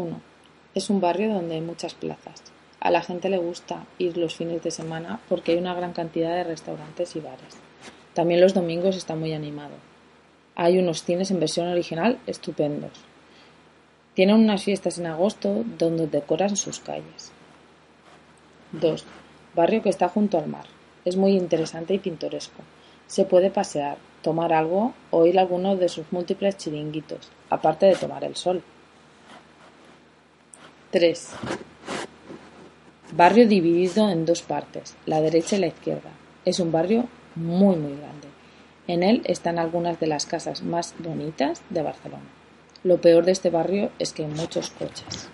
1. Es un barrio donde hay muchas plazas. A la gente le gusta ir los fines de semana porque hay una gran cantidad de restaurantes y bares. También los domingos está muy animado. Hay unos cines en versión original estupendos. Tienen unas fiestas en agosto donde decoran sus calles. 2. Barrio que está junto al mar. Es muy interesante y pintoresco. Se puede pasear, tomar algo o ir a alguno de sus múltiples chiringuitos, aparte de tomar el sol. 3. Barrio dividido en dos partes, la derecha y la izquierda. Es un barrio muy muy grande. En él están algunas de las casas más bonitas de Barcelona. Lo peor de este barrio es que hay muchos coches.